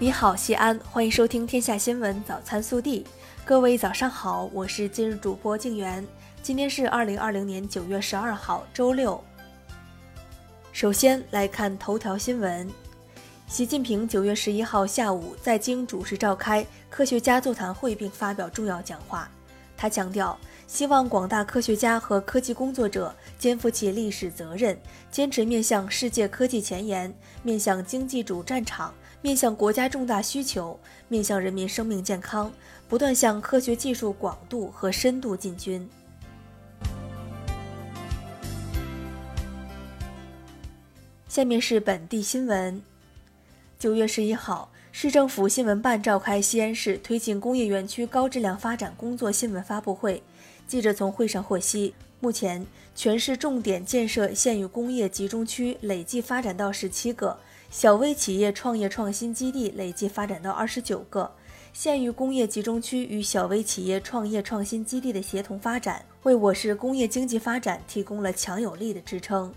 你好，西安，欢迎收听《天下新闻早餐速递》。各位早上好，我是今日主播静媛。今天是二零二零年九月十二号，周六。首先来看头条新闻：习近平九月十一号下午在京主持召开科学家座谈会，并发表重要讲话。他强调，希望广大科学家和科技工作者肩负起历史责任，坚持面向世界科技前沿，面向经济主战场。面向国家重大需求，面向人民生命健康，不断向科学技术广度和深度进军。下面是本地新闻。九月十一号，市政府新闻办召开西安市推进工业园区高质量发展工作新闻发布会。记者从会上获悉，目前全市重点建设县域工业集中区累计发展到十七个。小微企业创业创新基地累计发展到二十九个，县域工业集中区与小微企业创业创新基地的协同发展，为我市工业经济发展提供了强有力的支撑。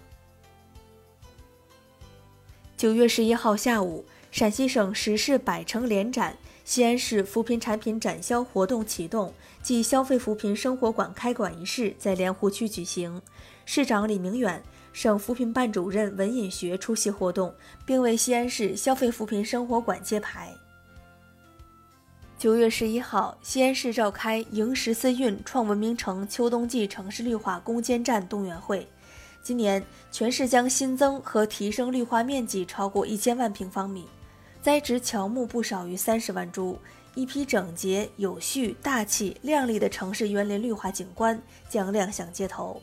九月十一号下午，陕西省十市百城联展、西安市扶贫产品展销活动启动暨消费扶贫生活馆开馆仪式在莲湖区举行，市长李明远。省扶贫办主任文尹学出席活动，并为西安市消费扶贫生活馆揭牌。九月十一号，西安市召开迎十四运创文明城秋冬季城市绿化攻坚战动员会。今年全市将新增和提升绿化面积超过一千万平方米，栽植乔木不少于三十万株，一批整洁、有序、大气、亮丽的城市园林绿化景观将亮相街头。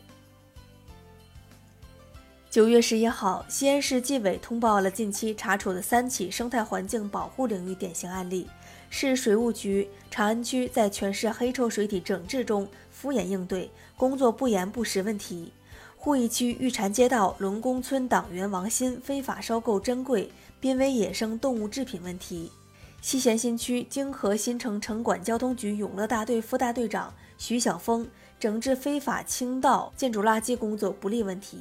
九月十一号，西安市纪委通报了近期查处的三起生态环境保护领域典型案例。市水务局长安区在全市黑臭水体整治中敷衍应对，工作不严不实问题；鄠邑区玉蟾街道龙宫村党员王鑫非法收购珍贵濒危野生动物制品问题；西咸新区泾河新城城管交通局永乐大队副大队长徐晓峰整治非法倾倒建筑垃圾工作不力问题。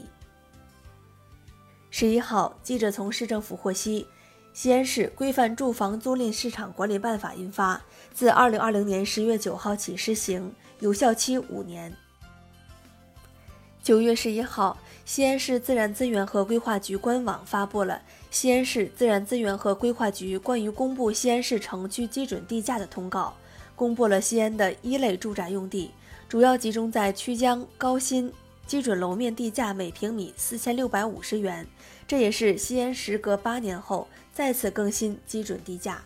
十一号，记者从市政府获悉，西安市规范住房租赁市场管理办法印发，自二零二零年十月九号起施行，有效期五年。九月十一号，西安市自然资源和规划局官网发布了《西安市自然资源和规划局关于公布西安市城区基准地价的通告》，公布了西安的一类住宅用地，主要集中在曲江、高新。基准楼面地价每平米四千六百五十元，这也是西安时隔八年后再次更新基准地价。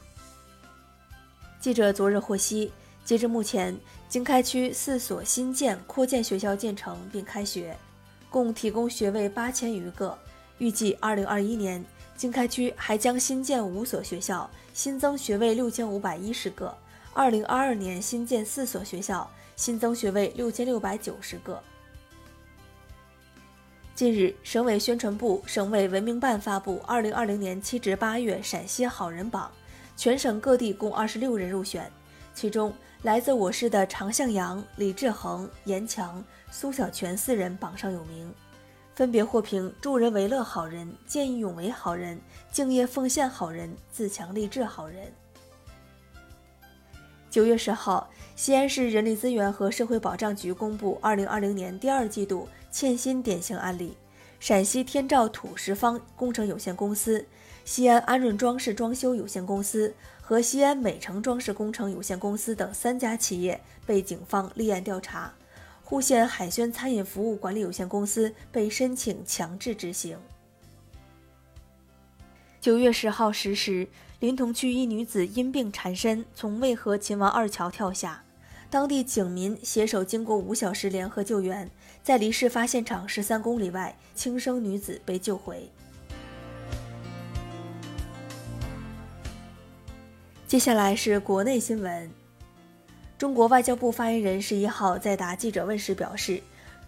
记者昨日获悉，截至目前，经开区四所新建、扩建学校建成并开学，共提供学位八千余个。预计二零二一年，经开区还将新建五所学校，新增学位六千五百一十个；二零二二年新建四所学校，新增学位六千六百九十个。近日，省委宣传部、省委文明办发布《二零二零年七至八月陕西好人榜》，全省各地共二十六人入选，其中来自我市的常向阳、李志恒、严强、苏小泉四人榜上有名，分别获评助人为乐好人、见义勇为好人、敬业奉献好人、自强励志好人。九月十号，西安市人力资源和社会保障局公布二零二零年第二季度。欠薪典型案例：陕西天照土石方工程有限公司、西安安润装饰装修有限公司和西安美城装饰工程有限公司等三家企业被警方立案调查。户县海轩餐饮服务管理有限公司被申请强制执行。九月十号十时，临潼区一女子因病缠身，从渭河秦王二桥跳下。当地警民携手，经过五小时联合救援，在离事发现场十三公里外，轻生女子被救回。接下来是国内新闻。中国外交部发言人十一号在答记者问时表示，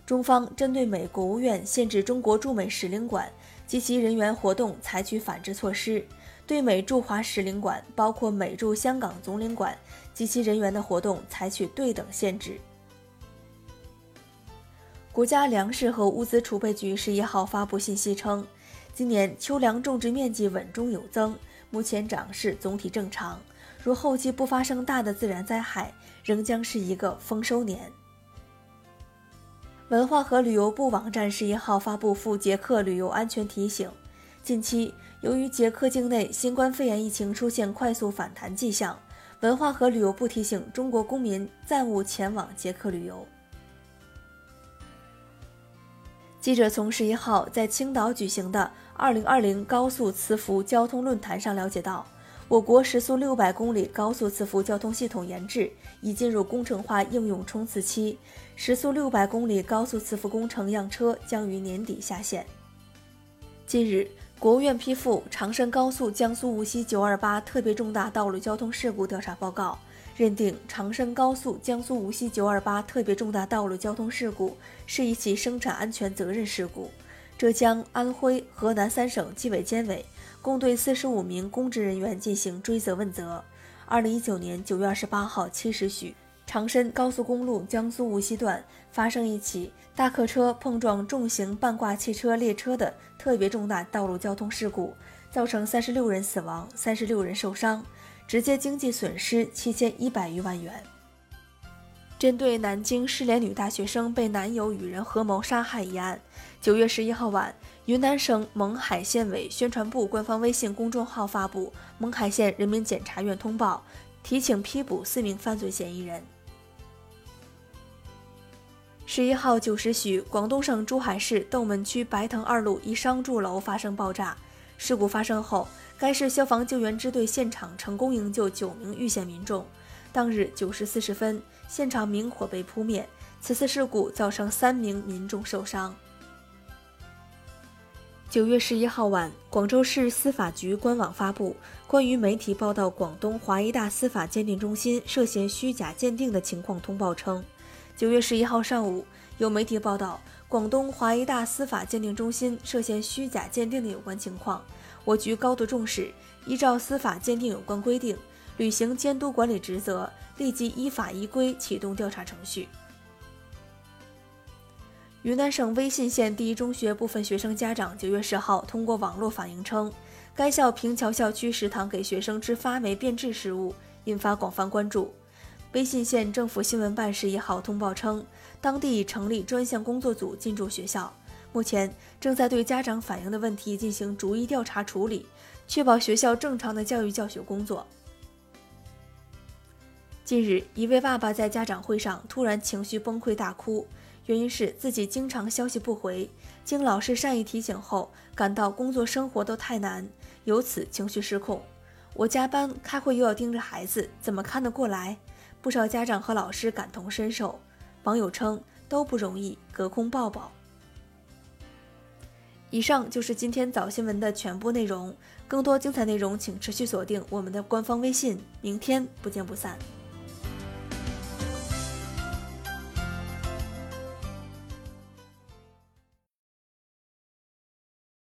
中方针对美国务院限制中国驻美使领馆及其人员活动采取反制措施。对美驻华使领馆，包括美驻香港总领馆及其人员的活动采取对等限制。国家粮食和物资储备局十一号发布信息称，今年秋粮种植面积稳中有增，目前长势总体正常，如后期不发生大的自然灾害，仍将是一个丰收年。文化和旅游部网站十一号发布赴捷克旅游安全提醒：近期，由于捷克境内新冠肺炎疫情出现快速反弹迹象，文化和旅游部提醒中国公民暂勿前往捷克旅游。记者从十一号在青岛举行的二零二零高速磁浮交通论坛上了解到，我国时速六百公里高速磁浮交通系统研制已进入工程化应用冲刺期。时速六百公里高速磁浮工程样车将于年底下线。近日，国务院批复长深高速江苏无锡九二八特别重大道路交通事故调查报告，认定长深高速江苏无锡九二八特别重大道路交通事故是一起生产安全责任事故。浙江、安徽、河南三省纪委监委共对四十五名公职人员进行追责问责。二零一九年九月二十八号七时许。长深高速公路江苏无锡段发生一起大客车碰撞重型半挂汽车列车的特别重大道路交通事故，造成三十六人死亡、三十六人受伤，直接经济损失七千一百余万元。针对南京失联女大学生被男友与人合谋杀害一案，九月十一号晚，云南省勐海县委宣传部官方微信公众号发布勐海县人民检察院通报，提请批捕四名犯罪嫌疑人。十一号九时许，广东省珠海市斗门区白藤二路一商住楼发生爆炸。事故发生后，该市消防救援支队现场成功营救九名遇险民众。当日九时四十分，现场明火被扑灭。此次事故造成三名民众受伤。九月十一号晚，广州市司法局官网发布关于媒体报道广东华医大司法鉴定中心涉嫌虚假鉴定的情况通报称。九月十一号上午，有媒体报道，广东华医大司法鉴定中心涉嫌虚假鉴定的有关情况。我局高度重视，依照司法鉴定有关规定，履行监督管理职责，立即依法依规启动调查程序。云南省威信县第一中学部分学生家长九月十号通过网络反映称，该校平桥校区食堂给学生吃发霉变质食物，引发广泛关注。威信县政府新闻办十一号通报称，当地已成立专项工作组进驻学校，目前正在对家长反映的问题进行逐一调查处理，确保学校正常的教育教学工作。近日，一位爸爸在家长会上突然情绪崩溃大哭，原因是自己经常消息不回，经老师善意提醒后，感到工作生活都太难，由此情绪失控。我加班开会又要盯着孩子，怎么看得过来？不少家长和老师感同身受，网友称都不容易，隔空抱抱。以上就是今天早新闻的全部内容，更多精彩内容请持续锁定我们的官方微信，明天不见不散。